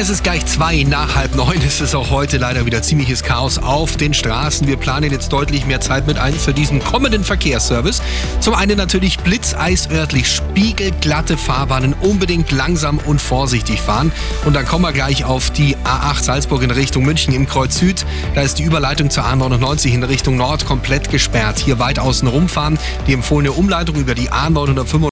Es ist gleich zwei nach halb neun. Es ist auch heute leider wieder ziemliches Chaos auf den Straßen. Wir planen jetzt deutlich mehr Zeit mit ein für diesen kommenden Verkehrsservice. Zum einen natürlich blitzeisörtlich, spiegelglatte Fahrbahnen, unbedingt langsam und vorsichtig fahren. Und dann kommen wir gleich auf die A8 Salzburg in Richtung München im Kreuz Süd. Da ist die Überleitung zur A99 in Richtung Nord komplett gesperrt. Hier weit außen rumfahren. Die empfohlene Umleitung über die A995